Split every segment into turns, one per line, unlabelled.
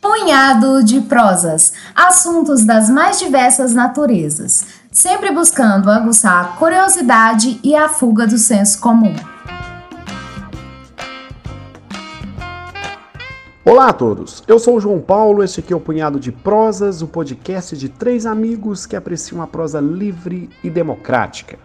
Punhado de prosas, assuntos das mais diversas naturezas, sempre buscando aguçar a curiosidade e a fuga do senso comum.
Olá a todos, eu sou o João Paulo, este aqui é o Punhado de Prosas, o podcast de três amigos que apreciam a prosa livre e democrática.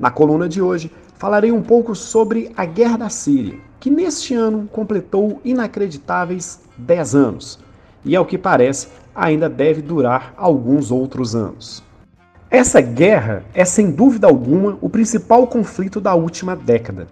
Na coluna de hoje, falarei um pouco sobre a Guerra da Síria, que neste ano completou inacreditáveis 10 anos e, ao que parece, ainda deve durar alguns outros anos. Essa guerra é, sem dúvida alguma, o principal conflito da última década.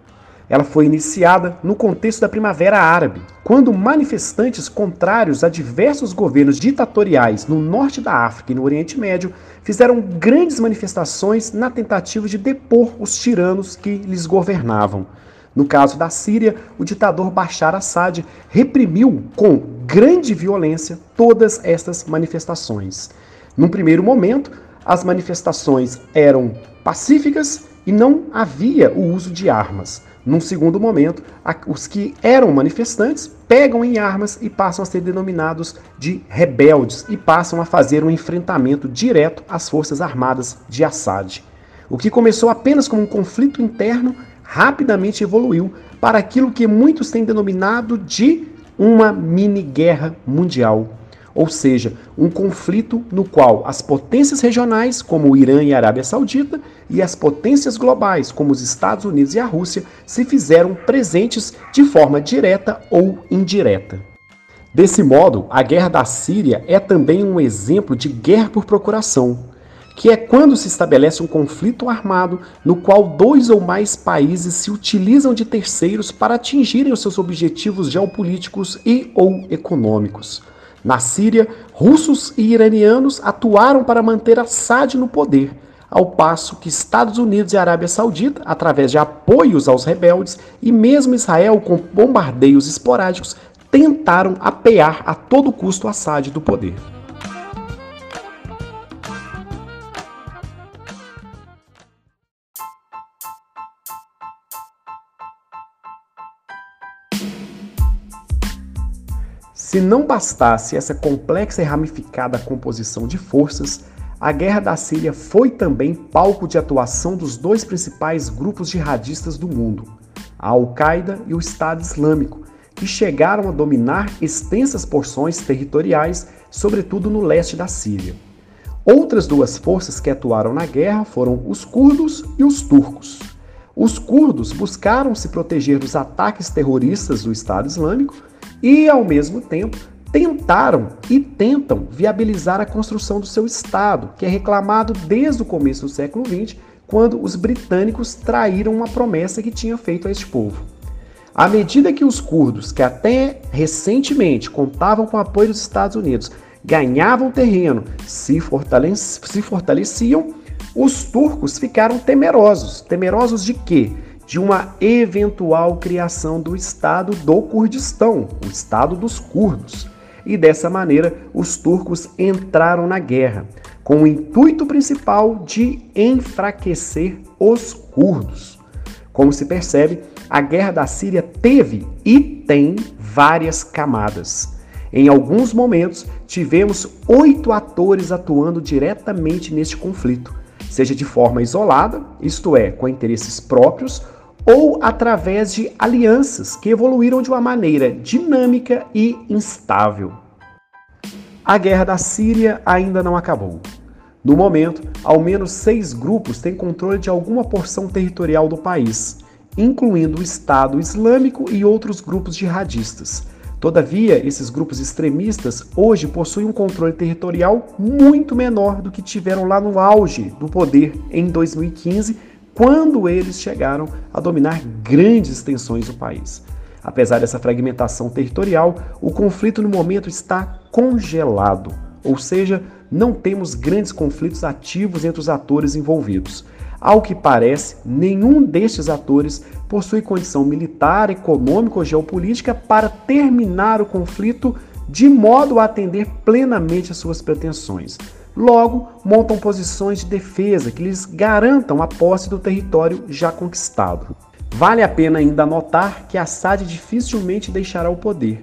Ela foi iniciada no contexto da Primavera Árabe, quando manifestantes contrários a diversos governos ditatoriais no norte da África e no Oriente Médio fizeram grandes manifestações na tentativa de depor os tiranos que lhes governavam. No caso da Síria, o ditador Bashar Assad reprimiu com grande violência todas estas manifestações. Num primeiro momento, as manifestações eram pacíficas e não havia o uso de armas. Num segundo momento, os que eram manifestantes pegam em armas e passam a ser denominados de rebeldes e passam a fazer um enfrentamento direto às forças armadas de Assad. O que começou apenas como um conflito interno rapidamente evoluiu para aquilo que muitos têm denominado de uma mini guerra mundial, ou seja, um conflito no qual as potências regionais, como o Irã e a Arábia Saudita, e as potências globais, como os Estados Unidos e a Rússia, se fizeram presentes de forma direta ou indireta. Desse modo, a guerra da Síria é também um exemplo de guerra por procuração, que é quando se estabelece um conflito armado no qual dois ou mais países se utilizam de terceiros para atingirem os seus objetivos geopolíticos e ou econômicos. Na Síria, russos e iranianos atuaram para manter Assad no poder, ao passo que Estados Unidos e Arábia Saudita, através de apoios aos rebeldes, e mesmo Israel com bombardeios esporádicos, tentaram apear a todo custo Assad do poder. Se não bastasse essa complexa e ramificada composição de forças, a Guerra da Síria foi também palco de atuação dos dois principais grupos jihadistas do mundo, a Al-Qaeda e o Estado Islâmico, que chegaram a dominar extensas porções territoriais, sobretudo no leste da Síria. Outras duas forças que atuaram na guerra foram os curdos e os turcos. Os curdos buscaram se proteger dos ataques terroristas do Estado Islâmico, e, ao mesmo tempo, tentaram e tentam viabilizar a construção do seu Estado, que é reclamado desde o começo do século XX, quando os britânicos traíram uma promessa que tinha feito a este povo. À medida que os curdos, que até recentemente contavam com o apoio dos Estados Unidos, ganhavam terreno, se, se fortaleciam, os turcos ficaram temerosos. Temerosos de quê? De uma eventual criação do Estado do Kurdistão, o Estado dos curdos. E dessa maneira, os turcos entraram na guerra, com o intuito principal de enfraquecer os curdos. Como se percebe, a guerra da Síria teve e tem várias camadas. Em alguns momentos, tivemos oito atores atuando diretamente neste conflito, seja de forma isolada, isto é, com interesses próprios, ou através de alianças que evoluíram de uma maneira dinâmica e instável. A guerra da Síria ainda não acabou. No momento, ao menos seis grupos têm controle de alguma porção territorial do país, incluindo o Estado Islâmico e outros grupos jihadistas. Todavia, esses grupos extremistas hoje possuem um controle territorial muito menor do que tiveram lá no auge do poder em 2015 quando eles chegaram a dominar grandes extensões do país. Apesar dessa fragmentação territorial, o conflito no momento está congelado, ou seja, não temos grandes conflitos ativos entre os atores envolvidos. Ao que parece, nenhum destes atores possui condição militar, econômica ou geopolítica para terminar o conflito de modo a atender plenamente às suas pretensões. Logo, montam posições de defesa que lhes garantam a posse do território já conquistado. Vale a pena ainda notar que Assad dificilmente deixará o poder.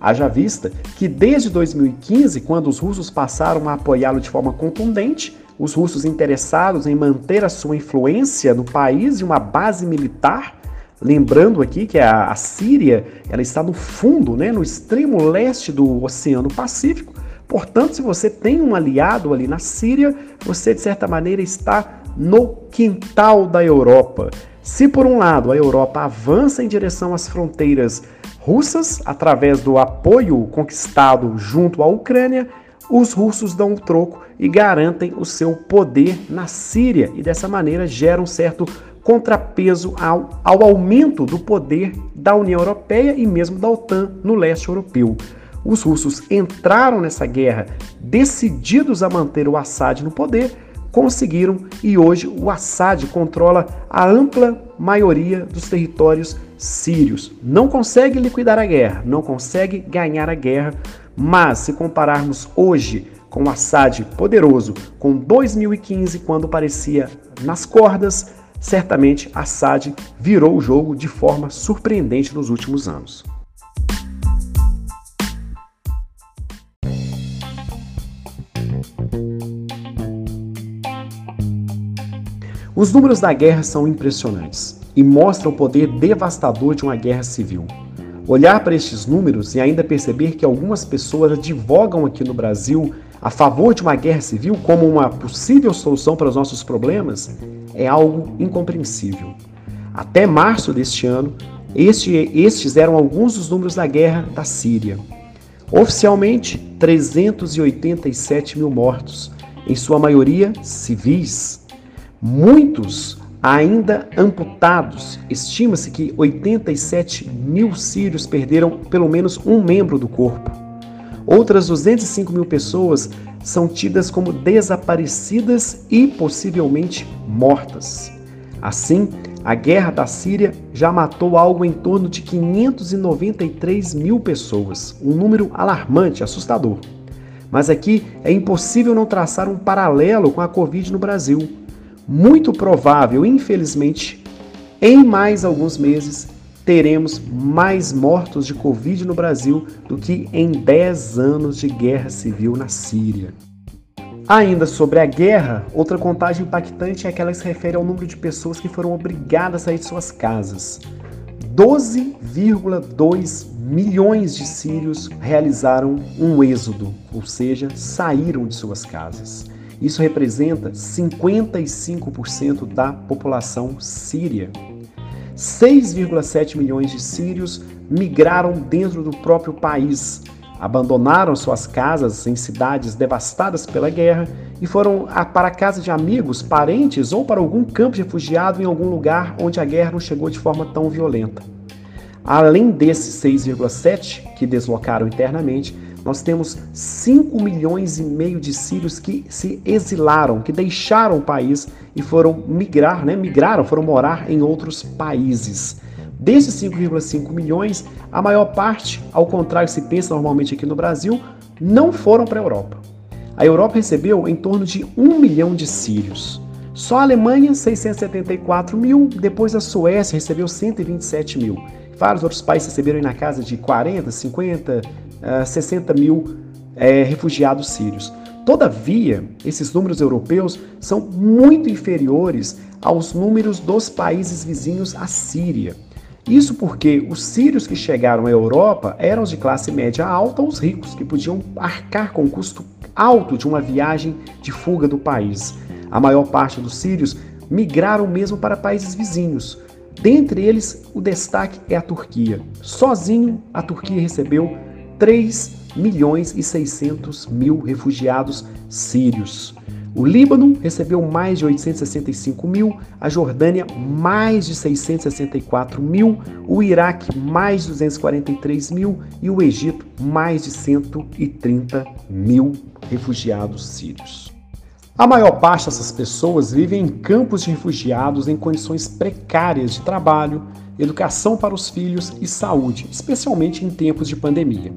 Haja vista que desde 2015, quando os russos passaram a apoiá-lo de forma contundente, os russos interessados em manter a sua influência no país e uma base militar, lembrando aqui que a, a Síria ela está no fundo, né, no extremo leste do Oceano Pacífico, portanto, se você tem um aliado ali na Síria, você de certa maneira está no quintal da Europa. Se por um lado a Europa avança em direção às fronteiras russas através do apoio conquistado junto à Ucrânia, os russos dão um troco e garantem o seu poder na Síria e dessa maneira geram um certo contrapeso ao, ao aumento do poder da União Europeia e mesmo da OTAN no leste europeu. Os russos entraram nessa guerra decididos a manter o Assad no poder, conseguiram e hoje o Assad controla a ampla maioria dos territórios sírios. Não consegue liquidar a guerra, não consegue ganhar a guerra, mas se compararmos hoje com o Assad poderoso, com 2015, quando parecia nas cordas, certamente Assad virou o jogo de forma surpreendente nos últimos anos. Os números da guerra são impressionantes e mostram o poder devastador de uma guerra civil. Olhar para estes números e ainda perceber que algumas pessoas advogam aqui no Brasil a favor de uma guerra civil como uma possível solução para os nossos problemas é algo incompreensível. Até março deste ano, este, estes eram alguns dos números da guerra da Síria. Oficialmente, 387 mil mortos, em sua maioria civis. Muitos ainda amputados. Estima-se que 87 mil sírios perderam pelo menos um membro do corpo. Outras 205 mil pessoas são tidas como desaparecidas e possivelmente mortas. Assim, a guerra da Síria já matou algo em torno de 593 mil pessoas, um número alarmante, assustador. Mas aqui é impossível não traçar um paralelo com a Covid no Brasil muito provável, infelizmente, em mais alguns meses teremos mais mortos de Covid no Brasil do que em 10 anos de guerra civil na Síria. Ainda sobre a guerra, outra contagem impactante é aquela que se refere ao número de pessoas que foram obrigadas a sair de suas casas. 12,2 milhões de sírios realizaram um êxodo, ou seja, saíram de suas casas. Isso representa 55% da população síria. 6,7 milhões de sírios migraram dentro do próprio país, abandonaram suas casas em cidades devastadas pela guerra e foram para a casa de amigos, parentes ou para algum campo de refugiado em algum lugar onde a guerra não chegou de forma tão violenta. Além desses 6,7 que deslocaram internamente, nós temos 5 milhões e meio de sírios que se exilaram, que deixaram o país e foram migrar, né? Migraram, foram morar em outros países. Desses 5,5 milhões, a maior parte, ao contrário se pensa normalmente aqui no Brasil, não foram para a Europa. A Europa recebeu em torno de 1 milhão de sírios. Só a Alemanha, 674 mil, depois a Suécia recebeu 127 mil. Vários outros países receberam na casa de 40, 50, 60 mil é, refugiados sírios. Todavia, esses números europeus são muito inferiores aos números dos países vizinhos à Síria. Isso porque os sírios que chegaram à Europa eram de classe média alta ou os ricos, que podiam arcar com o custo alto de uma viagem de fuga do país. A maior parte dos sírios migraram mesmo para países vizinhos. Dentre eles, o destaque é a Turquia. Sozinho, a Turquia recebeu 3 milhões e 600 mil refugiados sírios. O Líbano recebeu mais de 865 mil, a Jordânia mais de 664 mil, o Iraque mais de 243 mil e o Egito mais de 130 mil refugiados sírios. A maior parte dessas pessoas vivem em campos de refugiados em condições precárias de trabalho, educação para os filhos e saúde, especialmente em tempos de pandemia.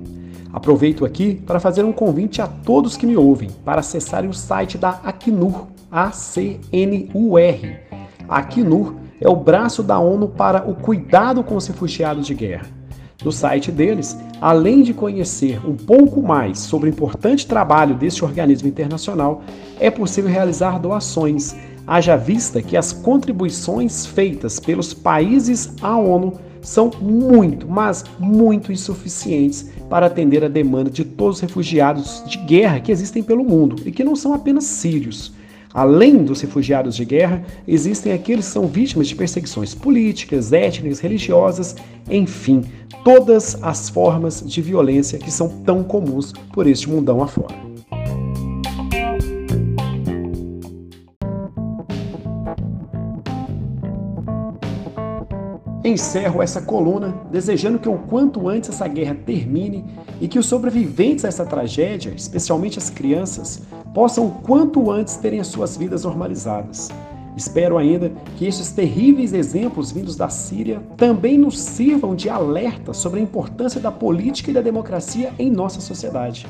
Aproveito aqui para fazer um convite a todos que me ouvem para acessarem o site da Acnur, A-C-N-U-R. A Acnur é o braço da ONU para o cuidado com os refugiados de guerra. No site deles, além de conhecer um pouco mais sobre o importante trabalho deste organismo internacional, é possível realizar doações, haja vista que as contribuições feitas pelos países à ONU são muito, mas muito insuficientes para atender a demanda de todos os refugiados de guerra que existem pelo mundo e que não são apenas sírios. Além dos refugiados de guerra, existem aqueles que são vítimas de perseguições políticas, étnicas, religiosas, enfim, todas as formas de violência que são tão comuns por este mundão afora. Encerro essa coluna desejando que o quanto antes essa guerra termine e que os sobreviventes a essa tragédia, especialmente as crianças, possam o quanto antes terem as suas vidas normalizadas. Espero ainda que estes terríveis exemplos vindos da Síria também nos sirvam de alerta sobre a importância da política e da democracia em nossa sociedade.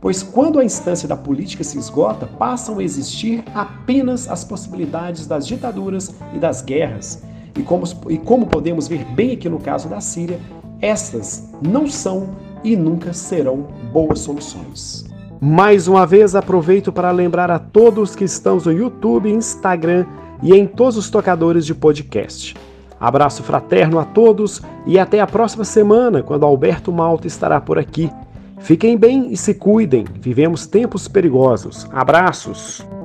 Pois quando a instância da política se esgota, passam a existir apenas as possibilidades das ditaduras e das guerras. E como, e como podemos ver bem aqui no caso da Síria, estas não são e nunca serão boas soluções. Mais uma vez aproveito para lembrar a todos que estamos no YouTube, Instagram e em todos os tocadores de podcast. Abraço fraterno a todos e até a próxima semana, quando Alberto Malta estará por aqui. Fiquem bem e se cuidem, vivemos tempos perigosos. Abraços!